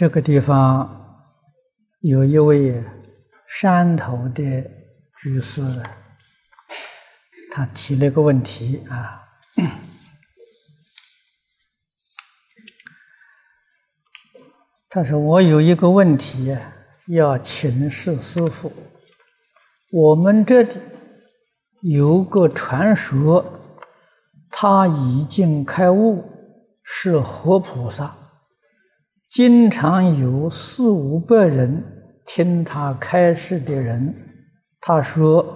这个地方有一位山头的居士，他提了个问题啊。他说：“我有一个问题要请示师傅。我们这里有个传说，他已经开悟，是活菩萨，经常有四五百人听他开示的人。他说，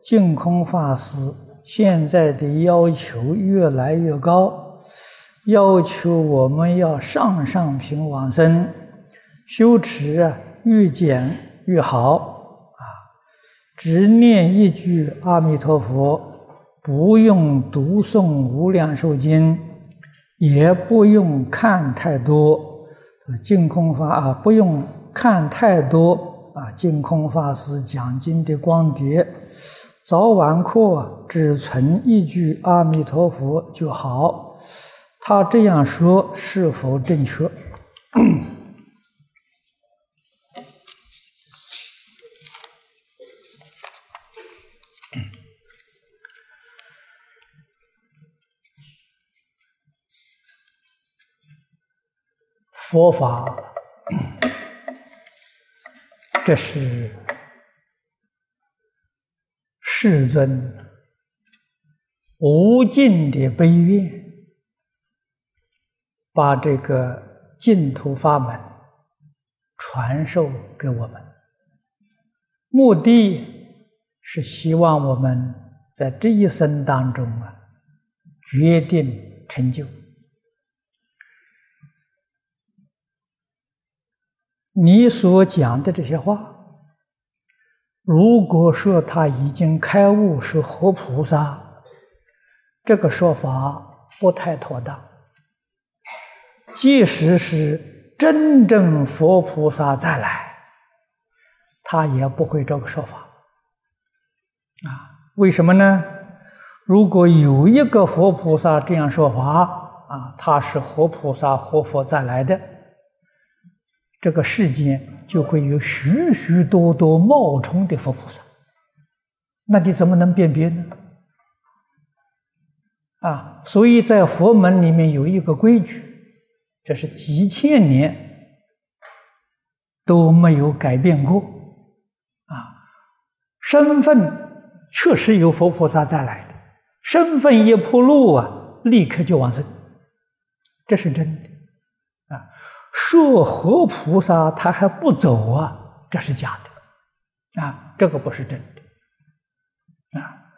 净空法师现在的要求越来越高，要求我们要上上品往生。”修持啊，越简越好啊！只念一句阿弥陀佛，不用读诵《无量寿经》，也不用看太多净空法啊，不用看太多啊净空法师讲经的光碟，早晚课只存一句阿弥陀佛就好。他这样说是否正确？佛法，这是世尊无尽的悲愿，把这个净土法门传授给我们，目的是希望我们在这一生当中啊，决定成就。你所讲的这些话，如果说他已经开悟是活菩萨，这个说法不太妥当。即使是真正佛菩萨再来，他也不会这个说法。啊，为什么呢？如果有一个佛菩萨这样说法，啊，他是活菩萨、活佛再来的。这个世间就会有许许多多冒充的佛菩萨，那你怎么能辨别呢？啊，所以在佛门里面有一个规矩，这是几千年都没有改变过。啊，身份确实有佛菩萨再来的，身份一铺路啊，立刻就往生，这是真的。啊。说活菩萨他还不走啊，这是假的，啊，这个不是真的，啊，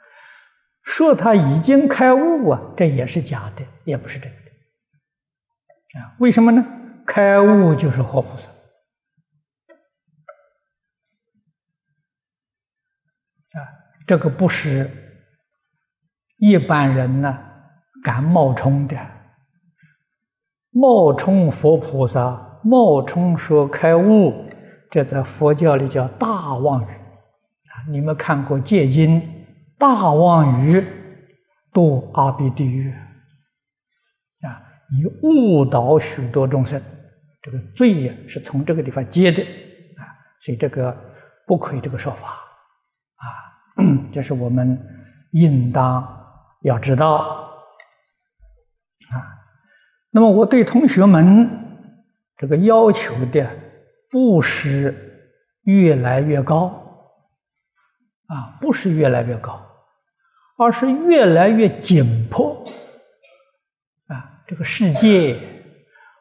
说他已经开悟啊，这也是假的，也不是真的，啊，为什么呢？开悟就是活菩萨，啊，这个不是一般人呢敢冒充的。冒充佛菩萨，冒充说开悟，这在佛教里叫大妄语啊！你们看过戒经，大妄语堕阿鼻地狱啊！你误导许多众生，这个罪呀是从这个地方接的啊！所以这个不亏这个说法啊！这是我们应当要知道！那么我对同学们这个要求的不是越来越高啊，不是越来越高，而是越来越紧迫啊！这个世界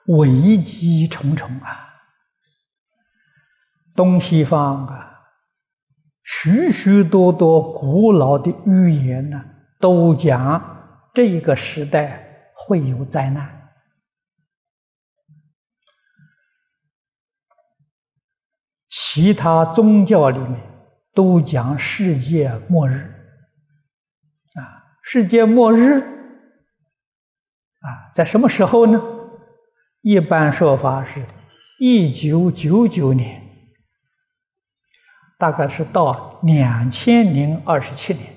危机重重啊，东西方啊，许许多多古老的预言呢，都讲这个时代会有灾难。其他宗教里面都讲世界末日，啊，世界末日，啊，在什么时候呢？一般说法是，一九九九年，大概是到两千零二十七年，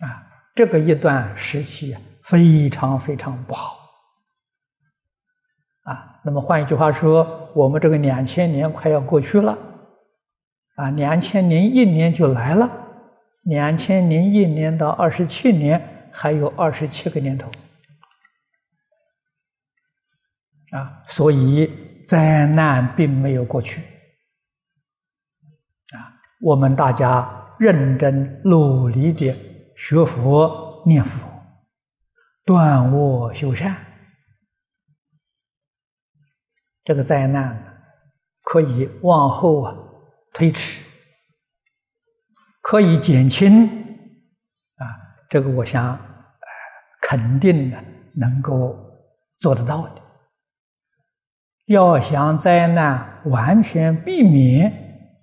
啊，这个一段时期非常非常不好，那么换一句话说，我们这个两千年快要过去了，啊，两千零一年就来了，两千零一年到二十七年还有二十七个年头，啊，所以灾难并没有过去，啊，我们大家认真努力的学佛念佛，断恶修善。这个灾难可以往后啊推迟，可以减轻啊，这个我想肯定的能够做得到的。要想灾难完全避免，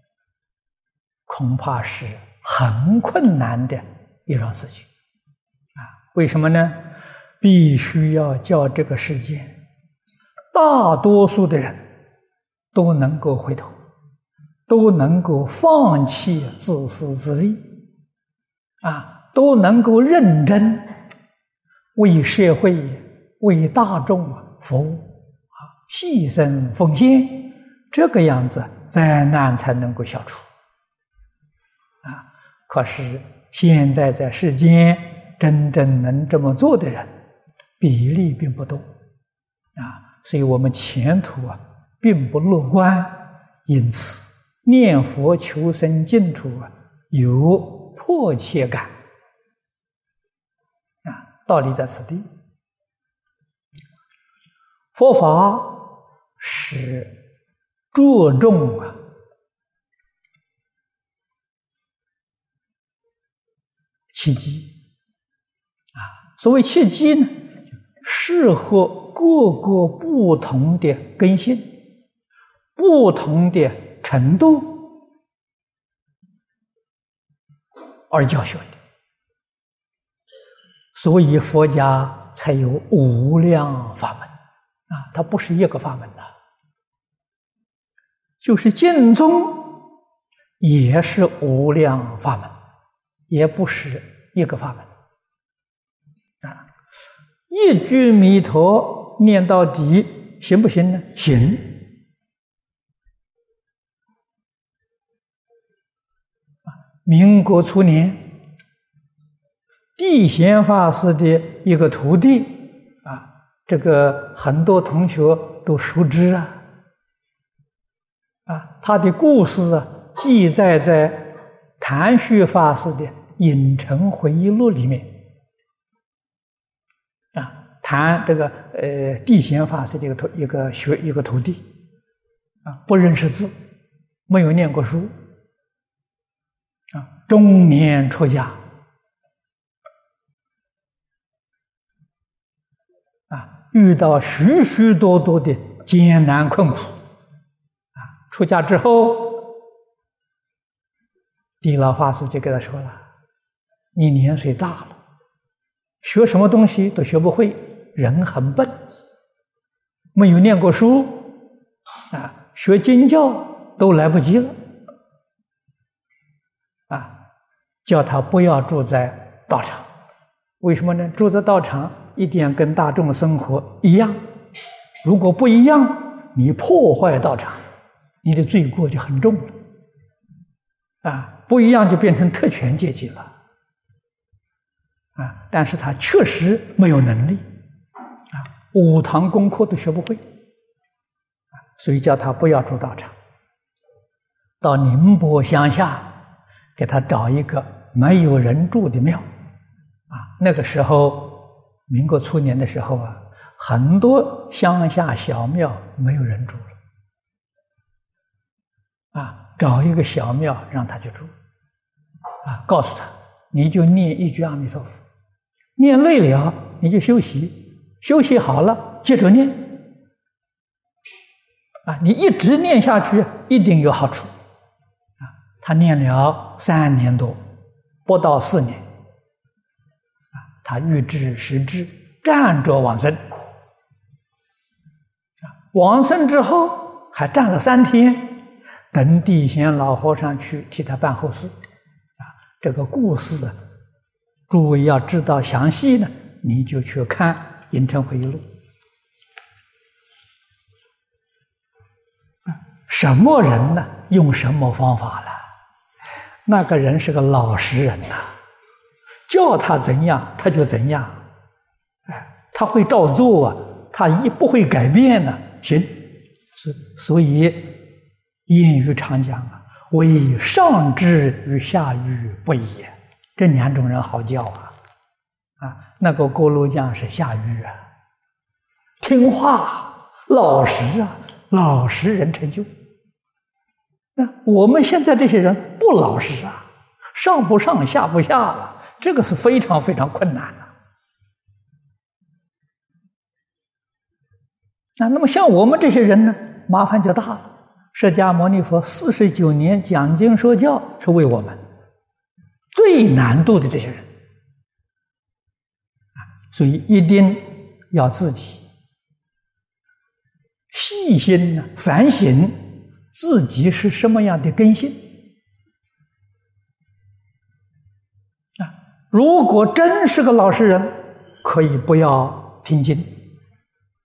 恐怕是很困难的一桩事情啊。为什么呢？必须要叫这个世界。大多数的人都能够回头，都能够放弃自私自利，啊，都能够认真为社会、为大众服务，啊，牺牲奉献，这个样子灾难才能够消除。啊，可是现在在世间真正能这么做的人比例并不多，啊。所以我们前途啊，并不乐观，因此念佛求生净土啊，有迫切感啊，道理在此地。佛法是着重啊契机啊，所谓契机呢，适合。各个不同的根性，不同的程度而教学的，所以佛家才有无量法门啊！它不是一个法门的，就是净宗也是无量法门，也不是一个法门！一句弥陀。念到底行不行呢？行。民国初年，地贤法师的一个徒弟啊，这个很多同学都熟知啊，啊，他的故事啊，记载在谭旭法师的《影城回忆录》里面。谈这个呃，地贤法师的一个徒一个学一个徒弟，啊，不认识字，没有念过书，啊，中年出家，啊，遇到许许多多的艰难困苦，啊，出家之后，地老法师就跟他说了：“你年岁大了，学什么东西都学不会。”人很笨，没有念过书，啊，学经教都来不及了，啊，叫他不要住在道场，为什么呢？住在道场一定要跟大众生活一样，如果不一样，你破坏道场，你的罪过就很重了，啊，不一样就变成特权阶级了，啊，但是他确实没有能力。五堂功课都学不会，所以叫他不要住道场，到宁波乡下给他找一个没有人住的庙，啊，那个时候民国初年的时候啊，很多乡下小庙没有人住了，啊，找一个小庙让他去住，啊，告诉他你就念一句阿弥陀佛，念累了你就休息。休息好了，接着念啊！你一直念下去，一定有好处啊！他念了三年多，不到四年啊，他欲知时至，站着往生啊！往生之后还站了三天，等地贤老和尚去替他办后事啊！这个故事，诸位要知道详细呢，你就去看。《隐城回忆录》什么人呢？用什么方法了？那个人是个老实人呐，叫他怎样他就怎样，哎，他会照做啊，他一不会改变呢。行，是所以谚语常讲啊，为上智与下愚不一，这两种人好教啊。啊，那个锅炉匠是下愚啊，听话老实啊，老实人成就。那我们现在这些人不老实啊，上不上下不下了，这个是非常非常困难的。那那么像我们这些人呢，麻烦就大了。释迦牟尼佛四十九年讲经说教，是为我们最难度的这些人。所以一定要自己细心呢反省自己是什么样的根性啊！如果真是个老实人，可以不要听经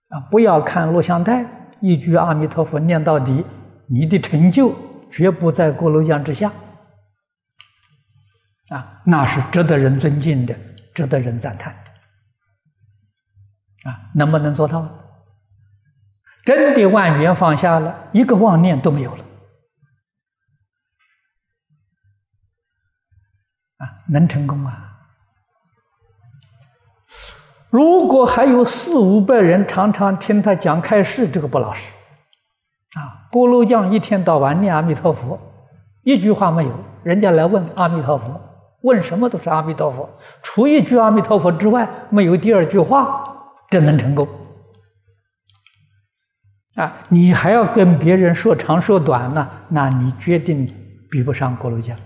啊，不要看录像带，一句阿弥陀佛念到底，你的成就绝不在锅炉匠之下啊，那是值得人尊敬的，值得人赞叹。啊，能不能做到？真的万缘放下了，一个妄念都没有了。啊，能成功啊！如果还有四五百人常常听他讲开示，这个不老实。啊，波罗匠一天到晚念阿弥陀佛，一句话没有。人家来问阿弥陀佛，问什么都是阿弥陀佛，除一句阿弥陀佛之外，没有第二句话。这能成功啊！你还要跟别人说长说短呢？那你决定比不上锅炉匠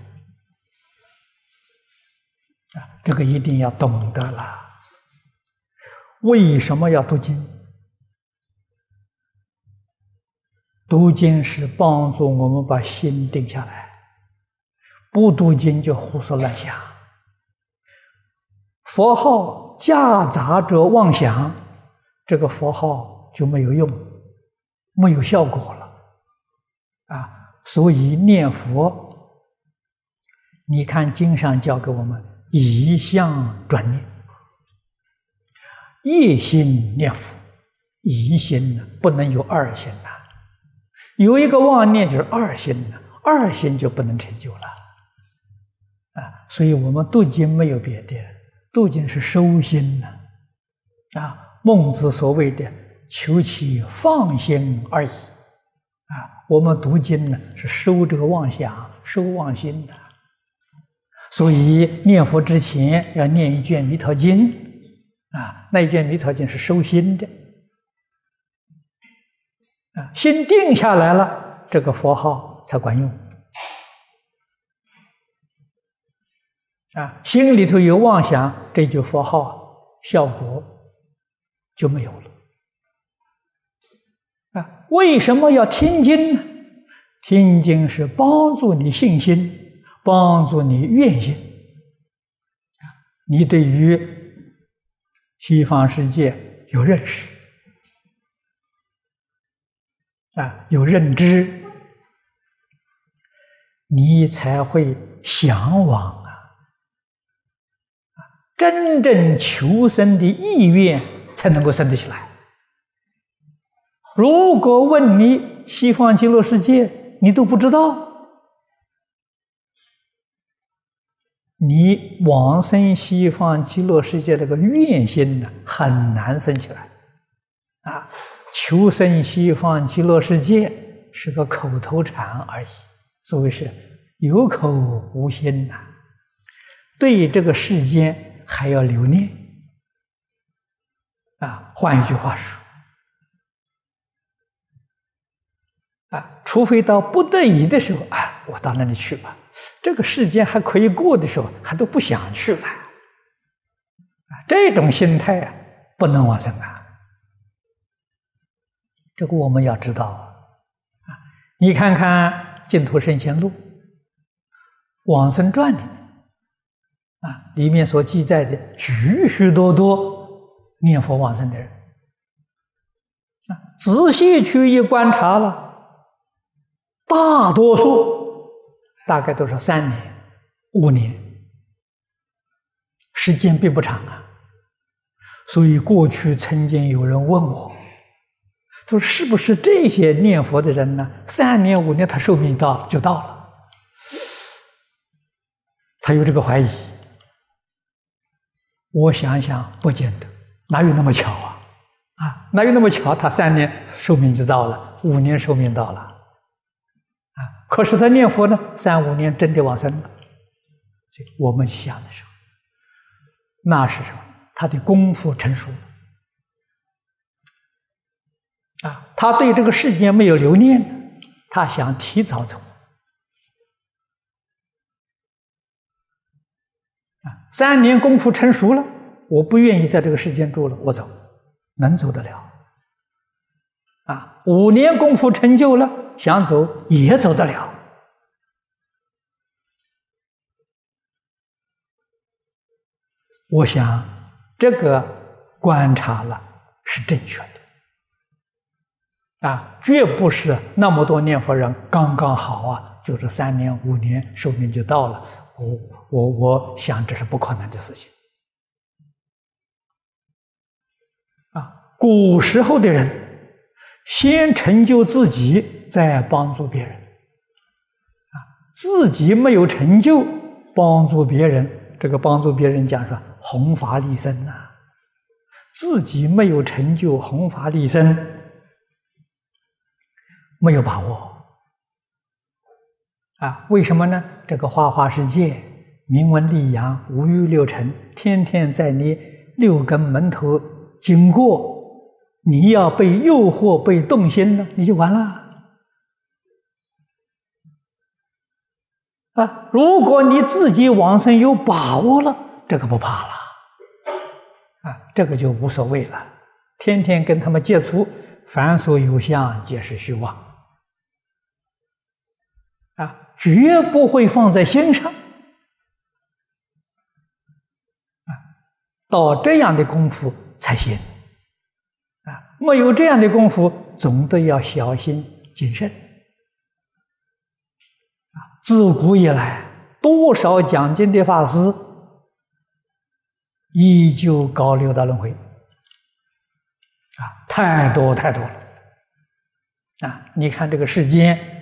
啊！这个一定要懂得了。为什么要读经？读经是帮助我们把心定下来，不读经就胡思乱想。佛号夹杂着妄想，这个佛号就没有用，没有效果了，啊！所以念佛，你看经上教给我们一向转念，一心念佛，一心呢不能有二心呐，有一个妄念就是二心呐，二心就不能成就了，啊！所以我们读经没有别的。究竟是收心呢？啊，孟子所谓的“求其放心而已”，啊，我们读经呢是收这个妄想、收妄心的。所以念佛之前要念一卷《弥陀经》，啊，那一卷《弥陀经》是收心的，啊，心定下来了，这个佛号才管用。啊，心里头有妄想，这句佛号效果就没有了。啊，为什么要听经呢？听经是帮助你信心，帮助你愿心。你对于西方世界有认识，啊，有认知，你才会向往。真正求生的意愿才能够生得起来。如果问你西方极乐世界，你都不知道，你往生西方极乐世界这个愿心呢，很难生起来。啊，求生西方极乐世界是个口头禅而已，所谓是有口无心呐。对这个世间。还要留念啊！换一句话说啊，除非到不得已的时候啊，我到那里去吧。这个世间还可以过的时候，还都不想去了啊。这种心态啊，不能往生啊。这个我们要知道啊。你看看《净土圣贤录》《往生传》里。啊，里面所记载的许许多多念佛往生的人，啊，仔细去一观察了，大多数大概都是三年、五年，时间并不长啊。所以过去曾经有人问我，说是不是这些念佛的人呢？三年、五年，他寿命到就到了。他有这个怀疑，我想想不见得，哪有那么巧啊？啊，哪有那么巧？他三年寿命就到了，五年寿命到了，啊，可是他念佛呢，三五年真的往生了。这我们想的时候，那是什么？他的功夫成熟了，啊，他对这个世间没有留念，他想提早走。三年功夫成熟了，我不愿意在这个世间住了，我走，能走得了。啊，五年功夫成就了，想走也走得了。我想这个观察了是正确的，啊，绝不是那么多念佛人刚刚好啊，就是三年五年寿命就到了。我我我想这是不可能的事情啊！古时候的人先成就自己，再帮助别人啊！自己没有成就，帮助别人，这个帮助别人讲说弘法利生呐，自己没有成就弘法利生，没有把握。啊，为什么呢？这个花花世界，名闻利养，五欲六尘，天天在你六根门头经过，你要被诱惑、被动心了，你就完了。啊，如果你自己往生有把握了，这个不怕了，啊，这个就无所谓了。天天跟他们接触，凡所有相，皆是虚妄。啊。绝不会放在心上，到这样的功夫才行，啊，没有这样的功夫，总得要小心谨慎，啊，自古以来，多少讲经的法师，依旧搞六道轮回，啊，太多太多了，啊，你看这个世间。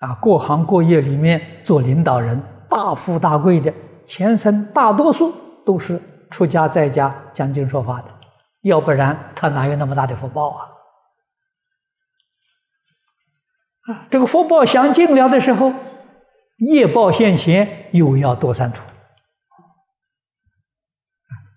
啊，各行各业里面做领导人、大富大贵的，前生大多数都是出家在家讲经说法的，要不然他哪有那么大的福报啊？啊，这个福报享尽了的时候，业报现前，又要堕三途。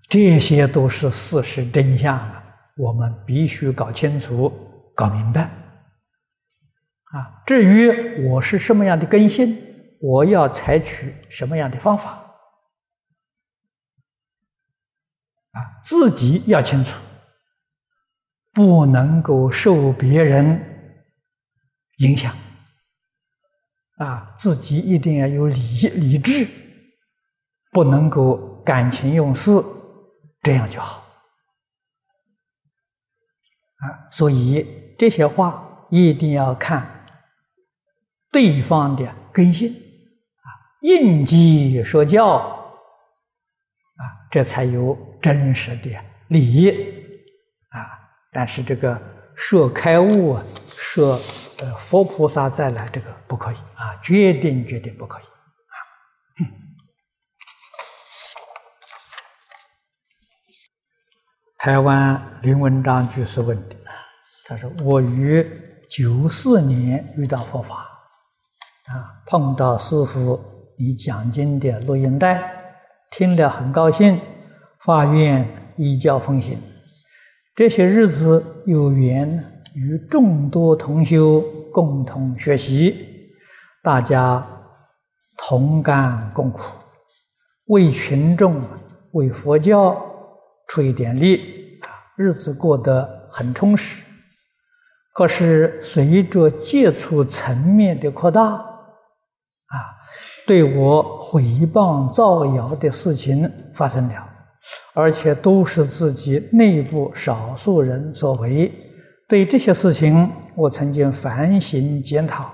这些都是事实真相啊，我们必须搞清楚、搞明白。啊，至于我是什么样的根性，我要采取什么样的方法，啊，自己要清楚，不能够受别人影响，啊，自己一定要有理理智，不能够感情用事，这样就好，啊，所以这些话一定要看。对方的根性啊，应机说教啊，这才有真实的利益啊。但是这个设开悟啊，设呃佛菩萨再来，这个不可以啊，决定决定不可以啊。台湾林文章居士问的，他说：“我于九四年遇到佛法。”啊，碰到师傅你讲经的录音带，听了很高兴，发愿依教奉行。这些日子有缘与众多同修共同学习，大家同甘共苦，为群众、为佛教出一点力，啊，日子过得很充实。可是随着接触层面的扩大，啊，对我诽谤造谣的事情发生了，而且都是自己内部少数人所为。对这些事情，我曾经反省检讨，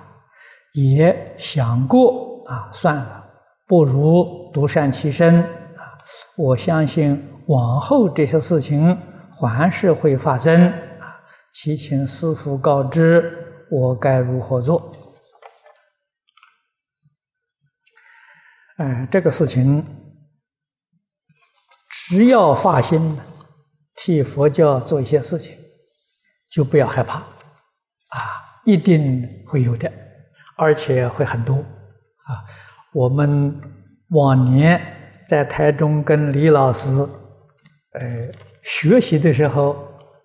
也想过啊，算了，不如独善其身啊。我相信往后这些事情还是会发生啊。祈请师父告知我该如何做。哎，这个事情，只要发心替佛教做一些事情，就不要害怕，啊，一定会有的，而且会很多，啊，我们往年在台中跟李老师，呃，学习的时候，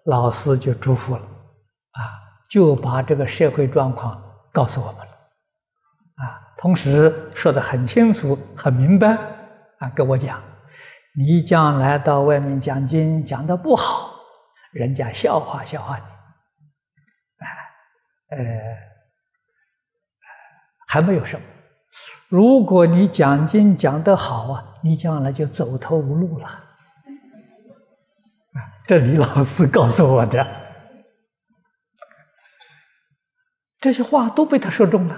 老师就嘱咐了，啊，就把这个社会状况告诉我们了。啊同时说的很清楚、很明白，啊，跟我讲，你将来到外面讲经讲的不好，人家笑话笑话你，哎，呃，还没有什么。如果你讲经讲得好啊，你将来就走投无路了。啊，这李老师告诉我的，这些话都被他说中了。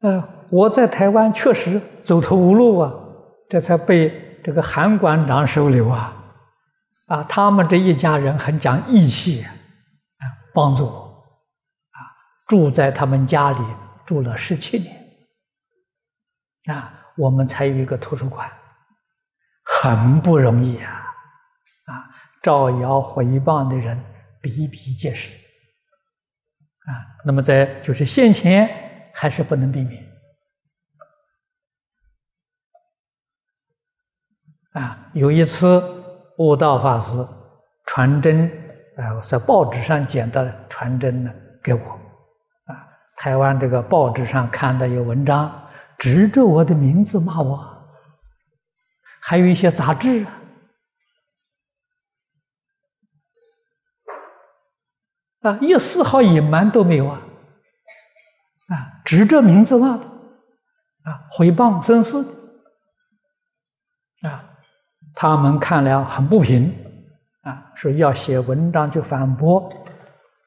嗯，我在台湾确实走投无路啊，这才被这个韩馆长收留啊，啊，他们这一家人很讲义气啊，帮助我，啊，住在他们家里住了十七年，啊，我们才有一个图书馆，很不容易啊，啊，造谣诽谤的人比比皆是，啊，那么在就是现前。还是不能避免。啊！有一次，悟道法师传真啊，在报纸上捡到传真呢，给我啊。台湾这个报纸上看到有文章，指着我的名字骂我，还有一些杂志啊，啊，一丝毫隐瞒都没有啊。啊，指着名字骂的，啊，诽谤生事，他们看了很不平，啊，说要写文章去反驳，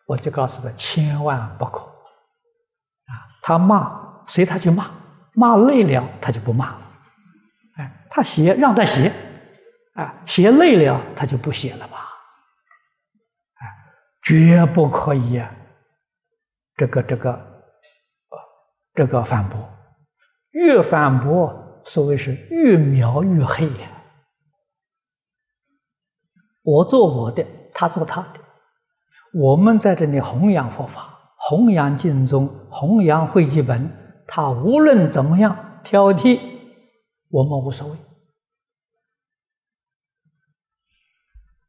我就告诉他千万不可，啊，他骂随他去骂，骂累了他就不骂，哎，他写让他写，啊，写累了他就不写了吧，哎，绝不可以啊，这个这个。这个反驳，越反驳，所谓是越描越黑呀。我做我的，他做他的，我们在这里弘扬佛法，弘扬经宗，弘扬会记本，他无论怎么样挑剔，我们无所谓。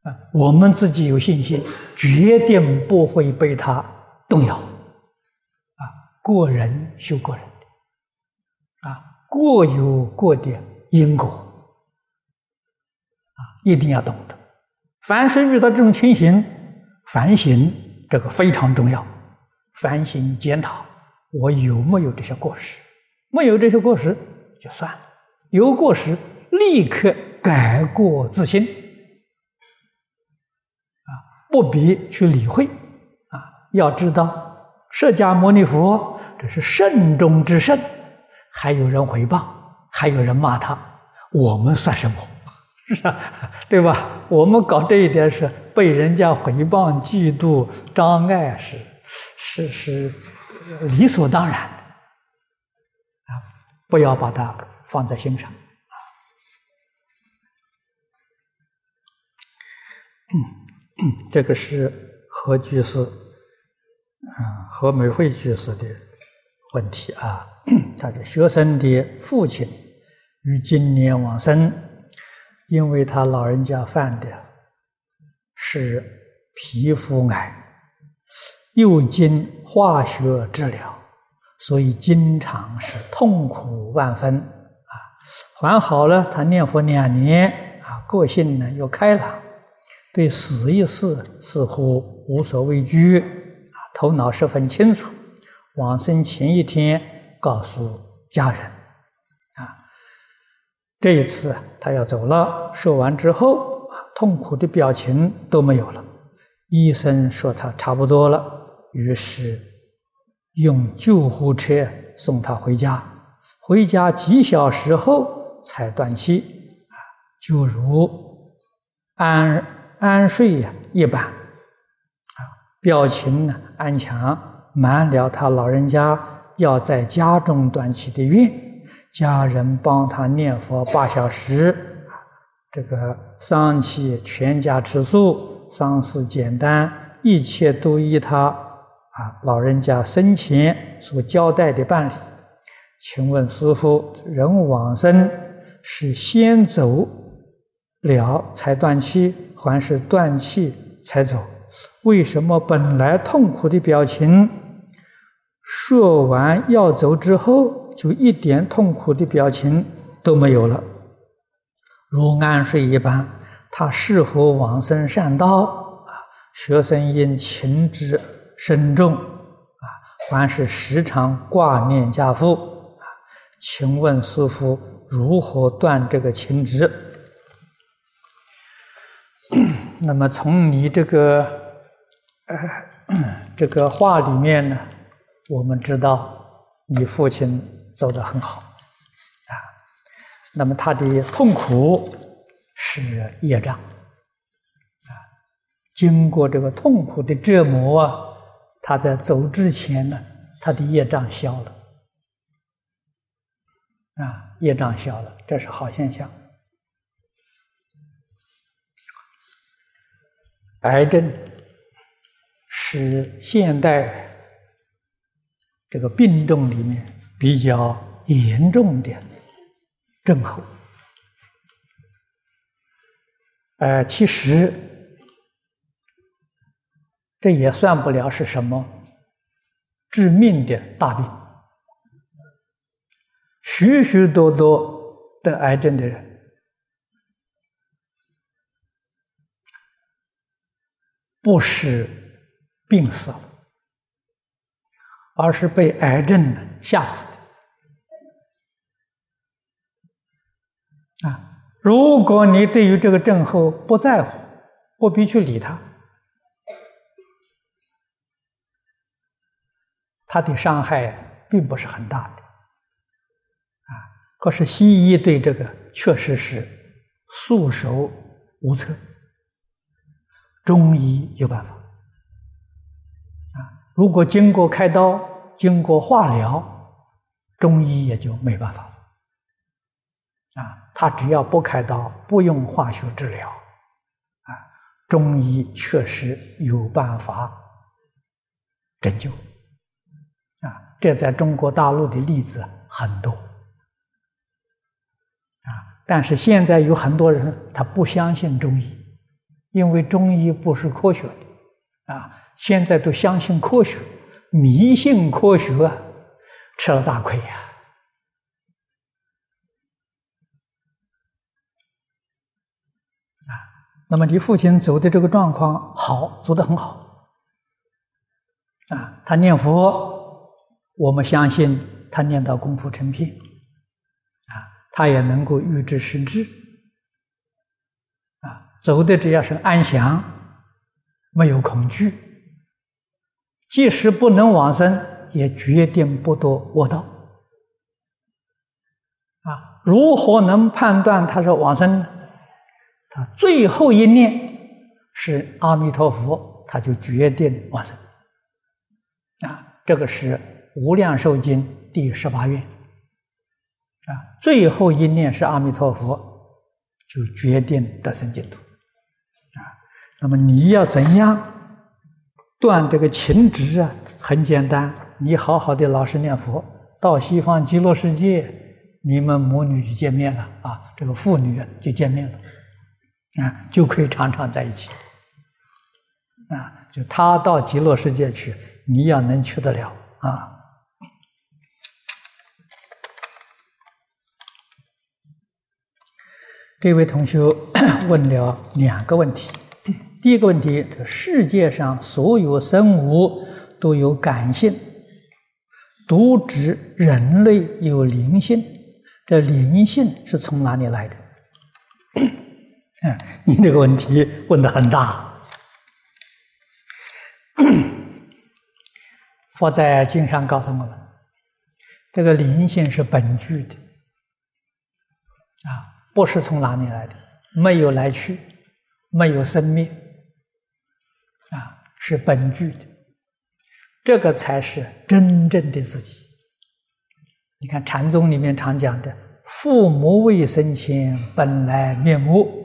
啊，我们自己有信心，决定不会被他动摇。啊过人修过人的，啊，过有过的因果，啊，一定要懂得。凡是遇到这种情形，反省这个非常重要。反省检讨，我有没有这些过失？没有这些过失就算了；有过失，立刻改过自新，啊，不必去理会。啊，要知道。释迦牟尼佛，这是圣中之圣，还有人回报，还有人骂他，我们算什么？是吧？对吧？我们搞这一点是被人家回谤、嫉妒、障碍，是是是理所当然的啊！不要把它放在心上嗯，这个是何居士。啊，何美惠居士的问题啊，他的学生的父亲于今年往生，因为他老人家犯的是皮肤癌，又经化学治疗，所以经常是痛苦万分啊。还好了，他念佛两年啊，个性呢又开朗，对死一事似乎无所畏惧。头脑十分清楚，往生前一天告诉家人，这一次他要走了，说完之后，痛苦的表情都没有了。医生说他差不多了，于是用救护车送他回家，回家几小时后才断气，啊，就如安安睡呀一般，啊，表情呢安详，满了他老人家要在家中断气的愿，家人帮他念佛八小时，这个丧期全家吃素，丧事简单，一切都依他。啊，老人家生前所交代的办理，请问师傅，人往生是先走了才断气，还是断气才走？为什么本来痛苦的表情，说完要走之后，就一点痛苦的表情都没有了，如安睡一般？他是否往生善道？啊，学生因情之。深重啊，还是时常挂念家父啊？请问师傅如何断这个情执？那么从你这个呃这个话里面呢，我们知道你父亲走得很好啊。那么他的痛苦是业障啊，经过这个痛苦的折磨啊。他在走之前呢，他的业障消了，啊，业障消了，这是好现象。癌症是现代这个病症里面比较严重的症候，呃，其实。这也算不了是什么致命的大病。许许多多得癌症的人，不是病死了，而是被癌症吓死的。啊，如果你对于这个症候不在乎，不必去理他。它的伤害并不是很大的，啊，可是西医对这个确实是束手无策，中医有办法，啊，如果经过开刀、经过化疗，中医也就没办法，啊，他只要不开刀、不用化学治疗，啊，中医确实有办法拯救。啊，这在中国大陆的例子很多，啊，但是现在有很多人他不相信中医，因为中医不是科学的，啊，现在都相信科学，迷信科学，吃了大亏呀，啊，那么你父亲走的这个状况好，走得很好，啊，他念佛。我们相信他念到功夫成片，啊，他也能够预知实质，啊，走的只要是安详，没有恐惧，即使不能往生，也决定不堕恶道。啊，如何能判断他是往生呢？他最后一念是阿弥陀佛，他就决定往生。啊，这个是。无量寿经第十八愿，啊，最后一念是阿弥陀佛，就决定得生净土，啊，那么你要怎样断这个情执啊？很简单，你好好的老实念佛，到西方极乐世界，你们母女就见面了啊，这个父女就见面了，啊，就可以常常在一起，啊，就他到极乐世界去，你要能去得了啊。这位同学 问了两个问题。第一个问题：这世界上所有生物都有感性，独指人类有灵性。这灵性是从哪里来的？嗯，你这个问题问的很大。佛在经上告诉我们，这个灵性是本具的，啊，不是从哪里来的，没有来去，没有生灭，啊，是本具的，这个才是真正的自己。你看禅宗里面常讲的“父母未生前，本来面目”，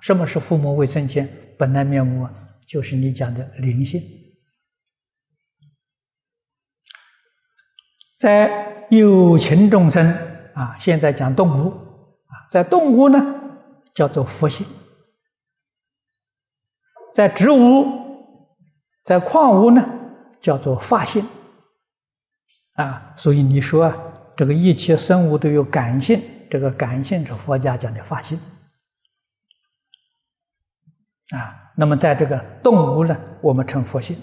什么是父母未生前，本来面目啊？就是你讲的灵性。在有情众生啊，现在讲动物啊，在动物呢叫做佛性，在植物、在矿物呢叫做法性啊。所以你说啊这个一切生物都有感性，这个感性是佛家讲的法性啊。那么在这个动物呢，我们称佛性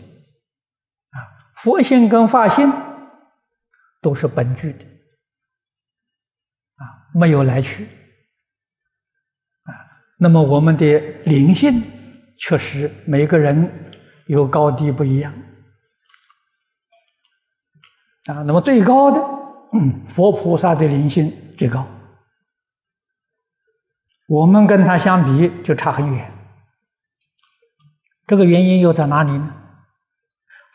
啊，佛性跟法性。都是本具的啊，没有来去啊。那么我们的灵性确实每个人有高低不一样啊。那么最高的，佛菩萨的灵性最高，我们跟他相比就差很远。这个原因又在哪里呢？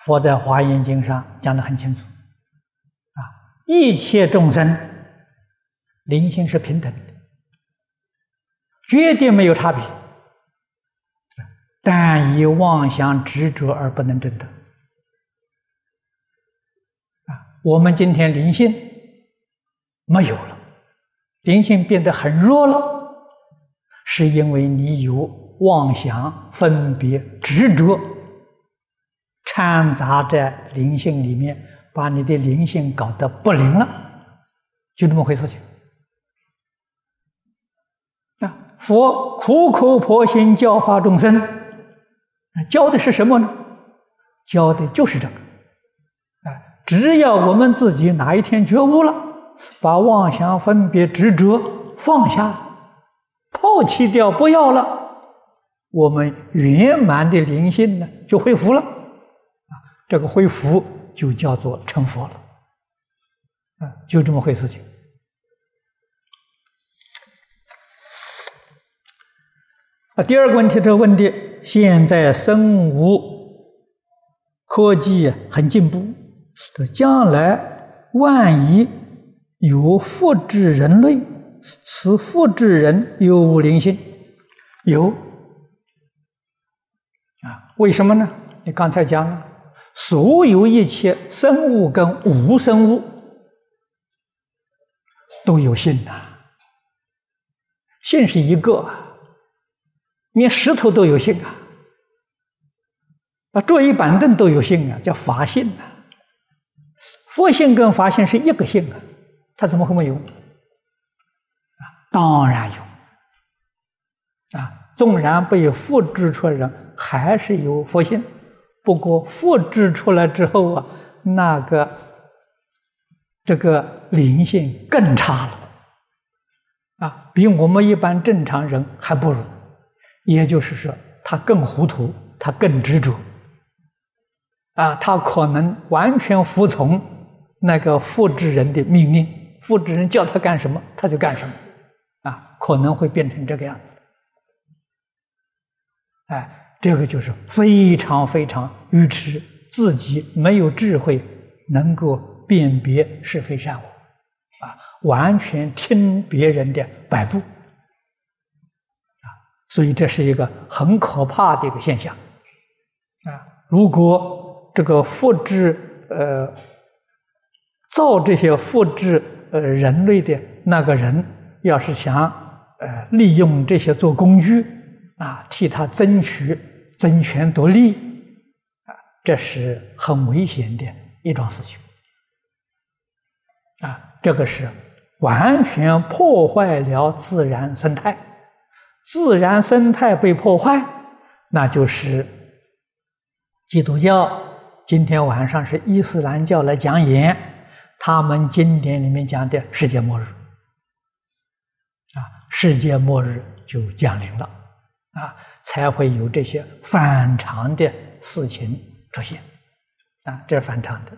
佛在《华严经》上讲的很清楚。啊一切众生灵性是平等的，绝对没有差别，但以妄想执着而不能证得。啊，我们今天灵性没有了，灵性变得很弱了，是因为你有妄想、分别、执着掺杂在灵性里面。把你的灵性搞得不灵了，就这么回事情。啊，佛苦口婆心教化众生，教的是什么呢？教的就是这个。啊，只要我们自己哪一天觉悟了，把妄想、分别、执着放下，抛弃掉，不要了，我们圆满的灵性呢，就恢复了。啊，这个恢复。就叫做成佛了，啊，就这么回事情。啊，第二个问题，这个问题，现在生物科技很进步，将来万一有复制人类，此复制人有无灵性？有。为什么呢？你刚才讲了。所有一切生物跟无生物都有性呐，性是一个，连石头都有性啊，啊，桌椅板凳都有性啊，叫法性啊。佛性跟法性是一个性啊，它怎么会没有？当然有，啊，纵然被复制出来人，还是有佛性。不过复制出来之后啊，那个这个灵性更差了，啊，比我们一般正常人还不如。也就是说，他更糊涂，他更执着，啊，他可能完全服从那个复制人的命令，复制人叫他干什么，他就干什么，啊，可能会变成这个样子，哎。这个就是非常非常愚痴，自己没有智慧，能够辨别是非善恶，啊，完全听别人的摆布，啊，所以这是一个很可怕的一个现象，啊，如果这个复制呃造这些复制呃人类的那个人，要是想呃利用这些做工具，啊，替他争取。争权夺利啊，这是很危险的一桩事情啊！这个是完全破坏了自然生态，自然生态被破坏，那就是基督教。今天晚上是伊斯兰教来讲演，他们经典里面讲的世界末日啊，世界末日就降临了啊。才会有这些反常的事情出现，啊，这是反常的。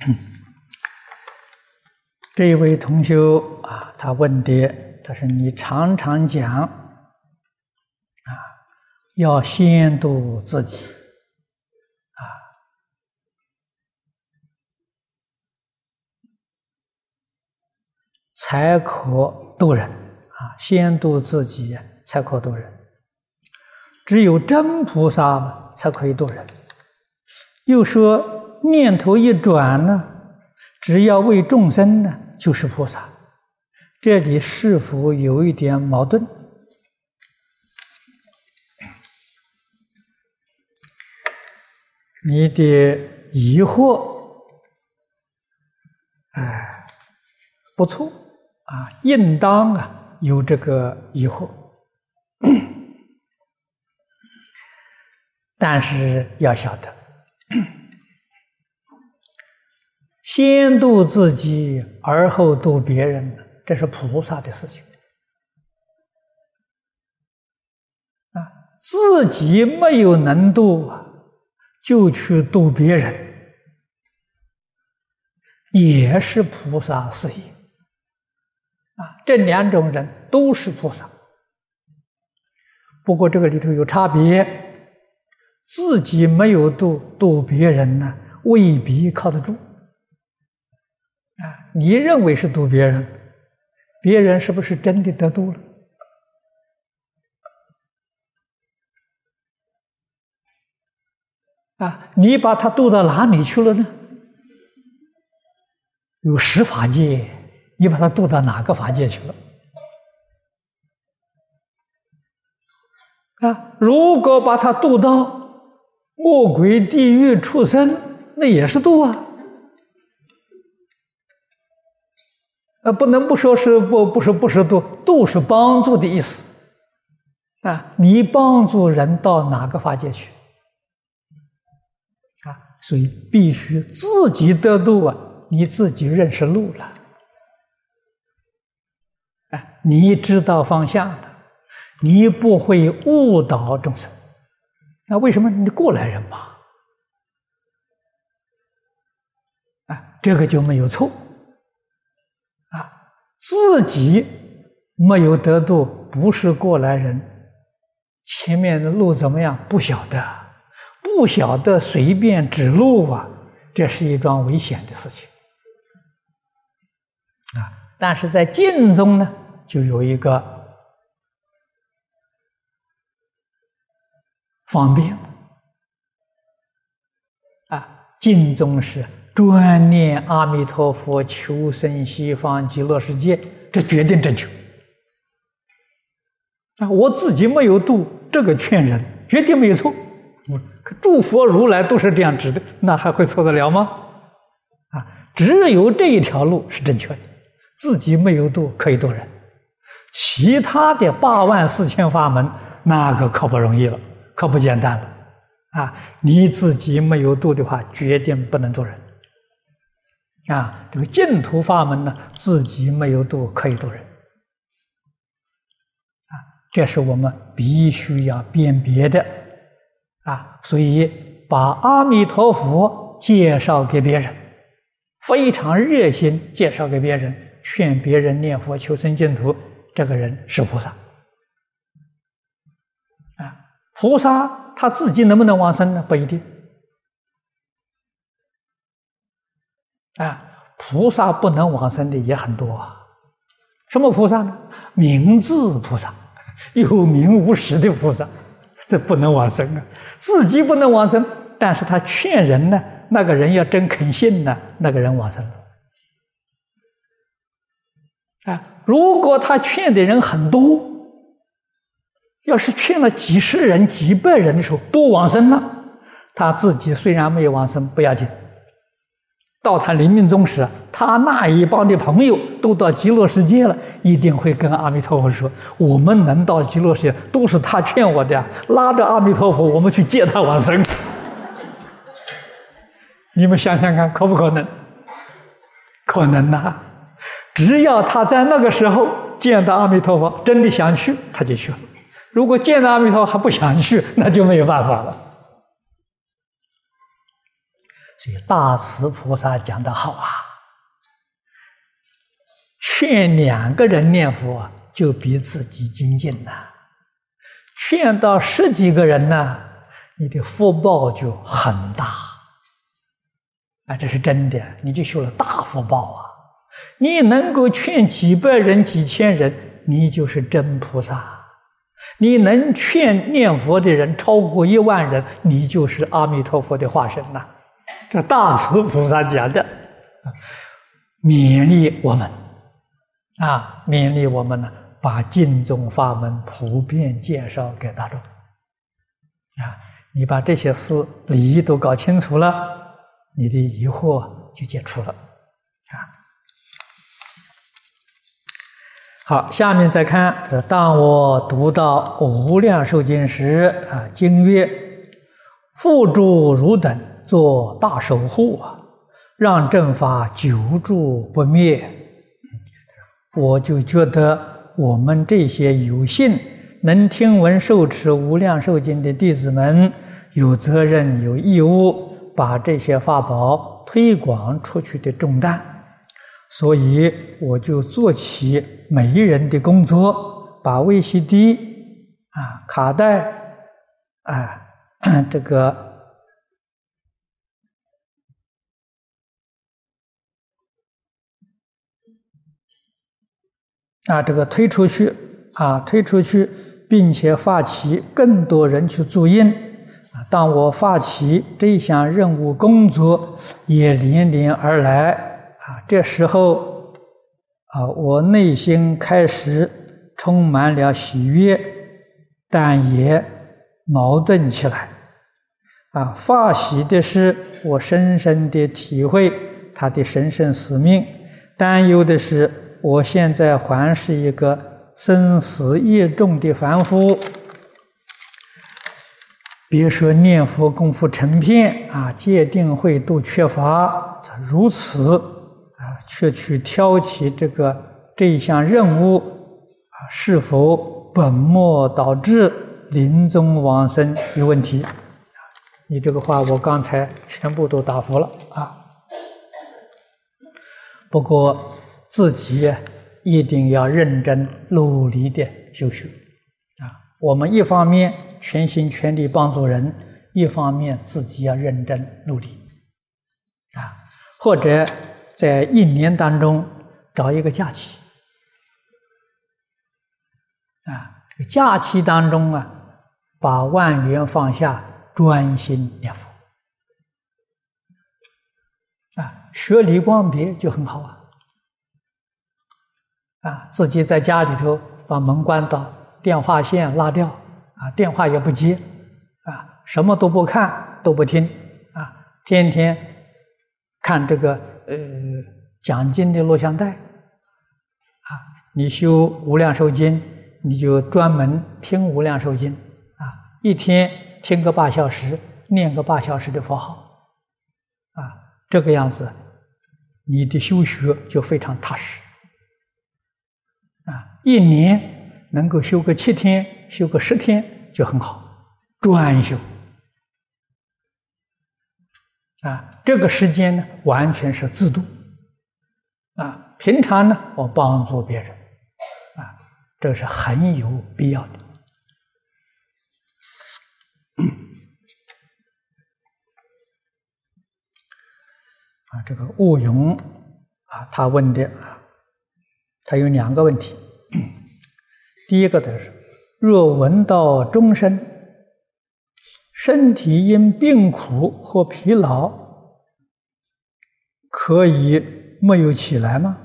这位同修啊，他问的，他说：“你常常讲啊，要先度自己才可度人啊，先度自己才可度人。只有真菩萨才可以度人。又说念头一转呢，只要为众生呢。”就是菩萨，这里是否有一点矛盾？你的疑惑，哎，不错啊，应当啊有这个疑惑，但是要晓得。先度自己，而后度别人，这是菩萨的事情。啊，自己没有能度啊，就去度别人，也是菩萨事业。这两种人都是菩萨，不过这个里头有差别，自己没有度，度别人呢，未必靠得住。啊，你认为是度别人，别人是不是真的得度了？啊，你把他渡到哪里去了呢？有十法界，你把他渡到哪个法界去了？啊，如果把他渡到魔鬼、地狱、畜生，那也是渡啊。啊，不能不说是不不是不是度度是帮助的意思啊！你帮助人到哪个法界去啊？所以必须自己得度啊！你自己认识路了，哎，你知道方向了，你不会误导众生。那为什么你过来人嘛？啊，这个就没有错。啊自己没有得度，不是过来人。前面的路怎么样？不晓得，不晓得随便指路啊，这是一桩危险的事情啊。但是在晋中呢，就有一个方便啊，晋中是。专念阿弥陀佛，求生西方极乐世界，这决定正确。啊，我自己没有度，这个劝人绝对没有错。可诸佛如来都是这样指的，那还会错得了吗？啊，只有这一条路是正确的，自己没有度可以度人，其他的八万四千法门，那个可不容易了，可不简单了。啊，你自己没有度的话，决定不能做人。啊，这个净土法门呢，自己没有度，可以度人。啊，这是我们必须要辨别的。啊，所以把阿弥陀佛介绍给别人，非常热心介绍给别人，劝别人念佛求生净土，这个人是菩萨。啊，菩萨他自己能不能往生呢？不一定。啊，菩萨不能往生的也很多啊。什么菩萨呢？名字菩萨，有名无实的菩萨，这不能往生啊。自己不能往生，但是他劝人呢，那个人要真肯信呢，那个人往生了。啊，如果他劝的人很多，要是劝了几十人、几百人的时候都往生了，他自己虽然没有往生，不要紧。到他临命终时，他那一帮的朋友都到极乐世界了，一定会跟阿弥陀佛说：“我们能到极乐世界，都是他劝我的，拉着阿弥陀佛，我们去接他往生。”你们想想看，可不可能？可能呐！只要他在那个时候见到阿弥陀佛，真的想去，他就去了；如果见到阿弥陀佛还不想去，那就没有办法了。所以大慈菩萨讲的好啊，劝两个人念佛就比自己精进呐，劝到十几个人呢，你的福报就很大啊，这是真的，你就修了大福报啊。你能够劝几百人、几千人，你就是真菩萨；你能劝念佛的人超过一万人，你就是阿弥陀佛的化身呐。这大慈菩萨讲的，勉励我们啊，勉励我们呢，把净宗法门普遍介绍给大众啊。你把这些事理都搞清楚了，你的疑惑就解除了。好，下面再看，当我读到《无量寿经》时，啊，经曰：“复诸汝等做大守护啊，让正法久住不灭。”我就觉得我们这些有幸能听闻受持《无量寿经》的弟子们，有责任、有义务把这些法宝推广出去的重担。所以我就做起媒人的工作，把 VCD 啊、卡带啊、这个啊这个推出去啊推出去，并且发起更多人去注印啊。当我发起这项任务工作，也连连而来。啊，这时候啊，我内心开始充满了喜悦，但也矛盾起来。啊，发喜的是我深深的体会他的神圣使命；担忧的是我现在还是一个生死业重的凡夫，别说念佛功夫成片啊，戒定慧都缺乏，如此。却去挑起这个这一项任务啊，是否本末倒置、临终往生有问题？你这个话我刚才全部都答复了啊。不过自己一定要认真努力的修学啊。我们一方面全心全力帮助人，一方面自己要认真努力啊，或者。在一年当中找一个假期，啊，这个假期当中啊，把万缘放下，专心念佛，啊，学离光别就很好啊，啊，自己在家里头把门关到，电话线拉掉，啊，电话也不接，啊，什么都不看，都不听，啊，天天看这个。呃，讲经的录像带，啊，你修无量寿经，你就专门听无量寿经，啊，一天听个八小时，念个八小时的佛号，啊，这个样子，你的修学就非常踏实，啊，一年能够修个七天，修个十天就很好，专修。啊，这个时间呢，完全是自度。啊，平常呢，我帮助别人，啊，这是很有必要的。啊，这个悟勇啊，他问的啊，他有两个问题。第一个的是，若闻到钟声。身体因病苦或疲劳，可以没有起来吗？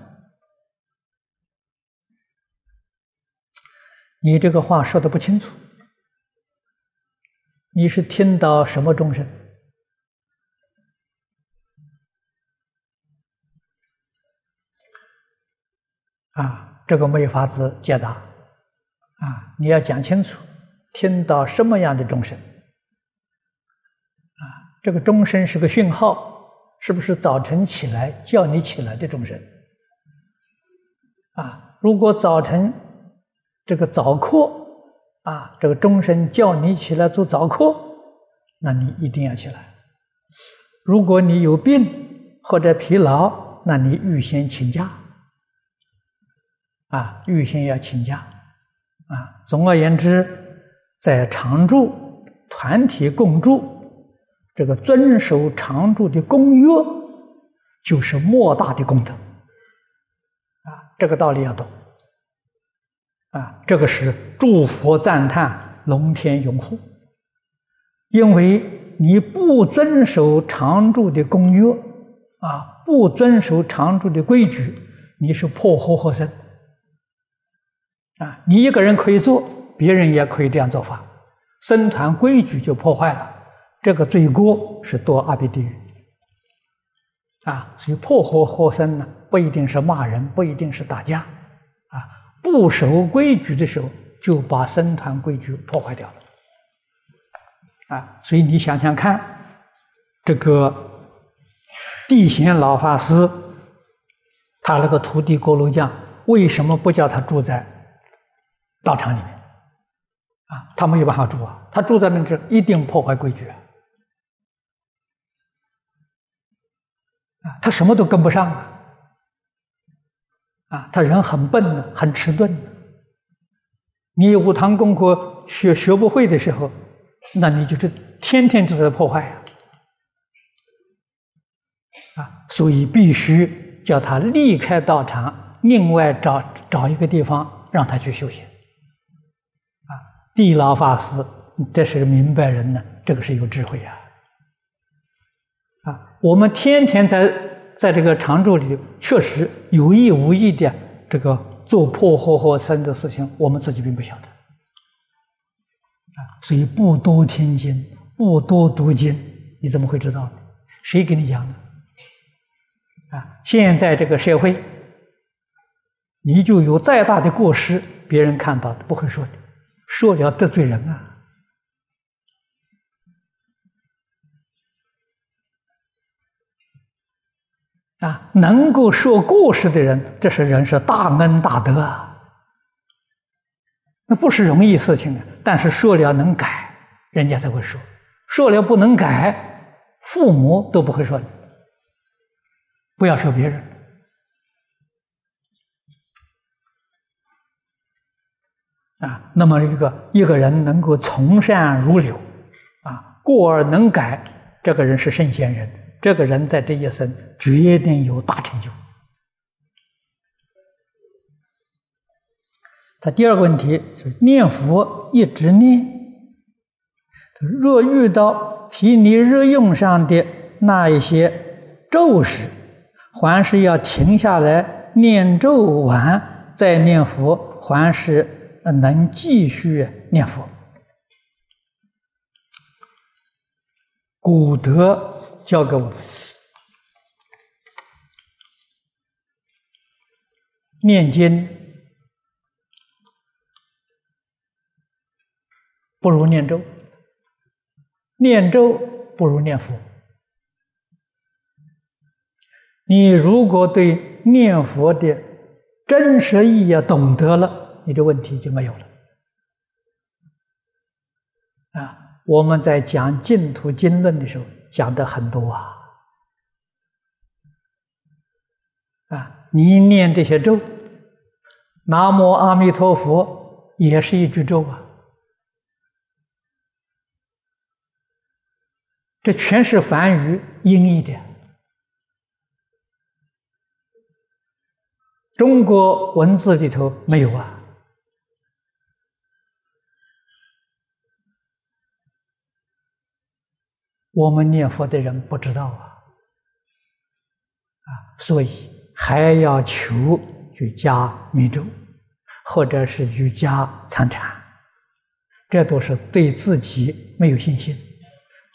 你这个话说的不清楚。你是听到什么钟声？啊，这个没法子解答。啊，你要讲清楚，听到什么样的钟声？这个钟声是个讯号，是不是早晨起来叫你起来的钟声？啊，如果早晨这个早课啊，这个钟声叫你起来做早课，那你一定要起来。如果你有病或者疲劳，那你预先请假。啊，预先要请假。啊，总而言之，在常住团体共住，这个遵守常住的公约，就是莫大的功德。啊，这个道理要懂。啊，这个是诸佛赞叹，龙天拥护。因为你不遵守常住的公约，啊，不遵守常住的规矩，你是破和合僧。啊，你一个人可以做，别人也可以这样做法，僧团规矩就破坏了，这个罪过是堕阿鼻地狱。啊，所以破和合僧呢，不一定是骂人，不一定是打架，啊，不守规矩的时候，就把僧团规矩破坏掉了。啊，所以你想想看，这个地贤老法师，他那个徒弟锅炉匠，为什么不叫他住在？道场里面，啊，他没有办法住啊，他住在那这一定破坏规矩啊，啊，他什么都跟不上啊，啊，他人很笨的，很迟钝。你五堂功课学学不会的时候，那你就是天天都在破坏呀，啊，所以必须叫他离开道场，另外找找一个地方让他去修行。啊地老法师，这是明白人呢，这个是有智慧啊！我们天天在在这个常住里，确实有意无意的这个做破坏和生的事情，我们自己并不晓得啊。所以不多听经，不多读经，你怎么会知道？谁给你讲的？啊，现在这个社会，你就有再大的过失，别人看到不会说的。说了得罪人啊！啊，能够说过失的人，这是人是大恩大德啊！那不是容易事情啊。但是说了能改，人家才会说；说了不能改，父母都不会说。不要说别人。啊，那么一个一个人能够从善如流，啊，过而能改，这个人是圣贤人，这个人在这一生决定有大成就。他第二个问题是念佛一直念，若遇到毗尼日用上的那一些咒时，还是要停下来念咒完再念佛，还是？能继续念佛，古德教给我们：念经不如念咒，念咒不如念佛。你如果对念佛的真实意义懂得了。你的问题就没有了啊！我们在讲净土经论的时候讲的很多啊啊！你念这些咒，南无阿弥陀佛也是一句咒啊，这全是梵语音译的，中国文字里头没有啊。我们念佛的人不知道啊，啊，所以还要求去加密咒，或者是去加参禅，这都是对自己没有信心，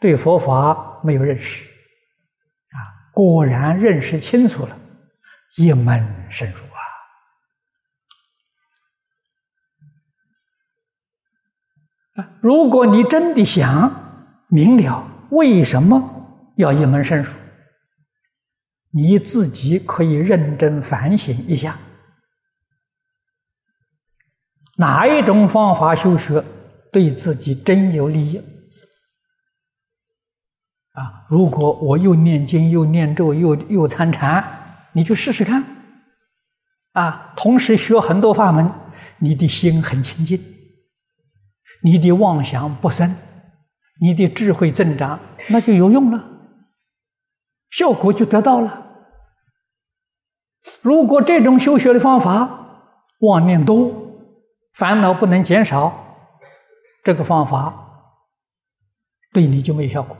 对佛法没有认识，啊，果然认识清楚了，一门深入啊！啊，如果你真的想明了。为什么要一门深入？你自己可以认真反省一下。哪一种方法修学对自己真有利益？啊，如果我又念经又念咒又又参禅，你去试试看。啊，同时学很多法门，你的心很清净，你的妄想不生，你的智慧增长，那就有用了，效果就得到了。如果这种修学的方法妄念多。烦恼不能减少，这个方法对你就没效果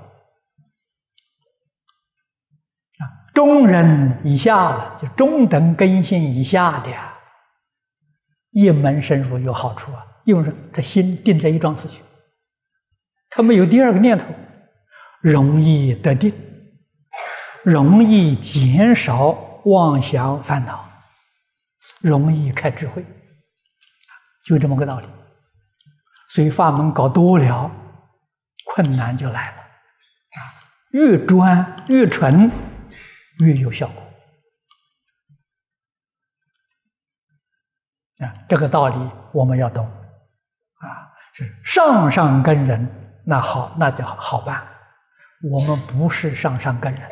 啊！中人以下了，就中等根性以下的，一门深入有好处啊，因为他心定在一桩事情，他没有第二个念头，容易得定，容易减少妄想烦恼，容易开智慧。就这么个道理，所以法门搞多了，困难就来了啊！越专越纯，越有效果啊！这个道理我们要懂啊！是上上根人，那好，那就好办。我们不是上上根人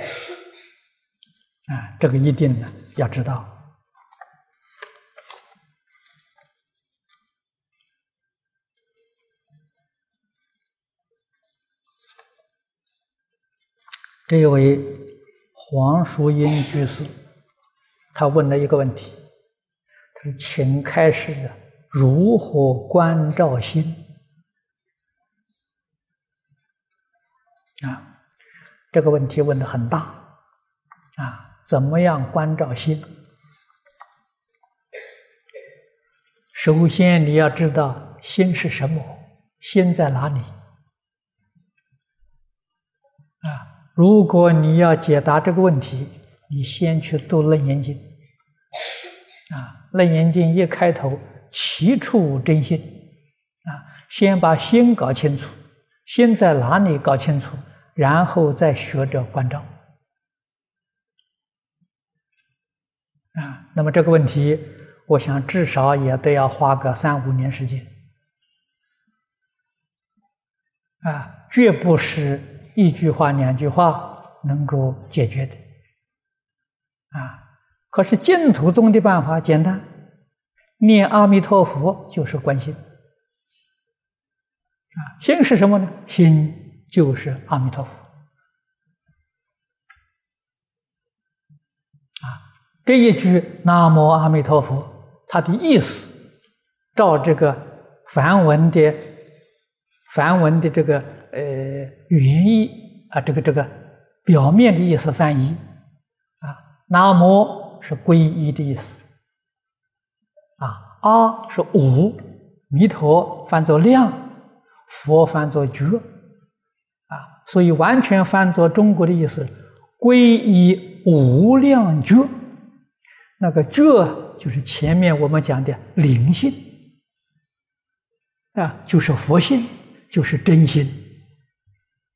啊，这个一定呢要知道。这一位黄淑英居士，他问了一个问题，他说：“请开示如何关照心？”啊，这个问题问的很大啊，怎么样关照心？首先你要知道心是什么，心在哪里？啊。如果你要解答这个问题，你先去读《楞严经》啊，《楞严经》一开头，起处真心啊，先把心搞清楚，心在哪里搞清楚，然后再学着关照啊。那么这个问题，我想至少也得要花个三五年时间啊，绝不是。一句话、两句话能够解决的啊！可是净土宗的办法简单，念阿弥陀佛就是观心啊。心是什么呢？心就是阿弥陀佛啊。这一句南无阿弥陀佛，它的意思，照这个梵文的梵文的这个。呃，原意啊，这个这个表面的意思翻译啊，南无是皈依的意思啊，阿是无，弥陀翻作量，佛翻作觉啊，所以完全翻作中国的意思，皈依无量觉，那个觉就是前面我们讲的灵性啊，就是佛性，就是真心。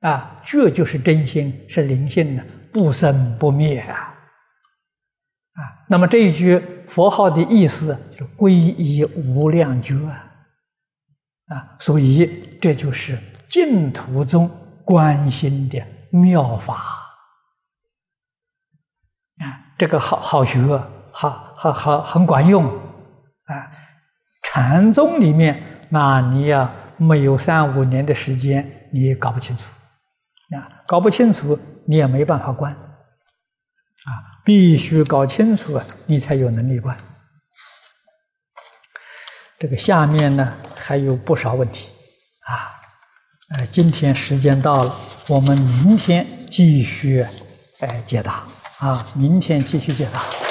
啊，这就是真心，是灵性的，不生不灭啊！啊，那么这一句佛号的意思就是皈依无量觉啊！啊，所以这就是净土中观心的妙法啊！这个好好学，好好好很管用啊！禅宗里面，那你要没有三五年的时间，你也搞不清楚。啊，搞不清楚你也没办法观，啊，必须搞清楚啊，你才有能力观。这个下面呢还有不少问题，啊，呃，今天时间到了，我们明天继续，哎，解答，啊，明天继续解答。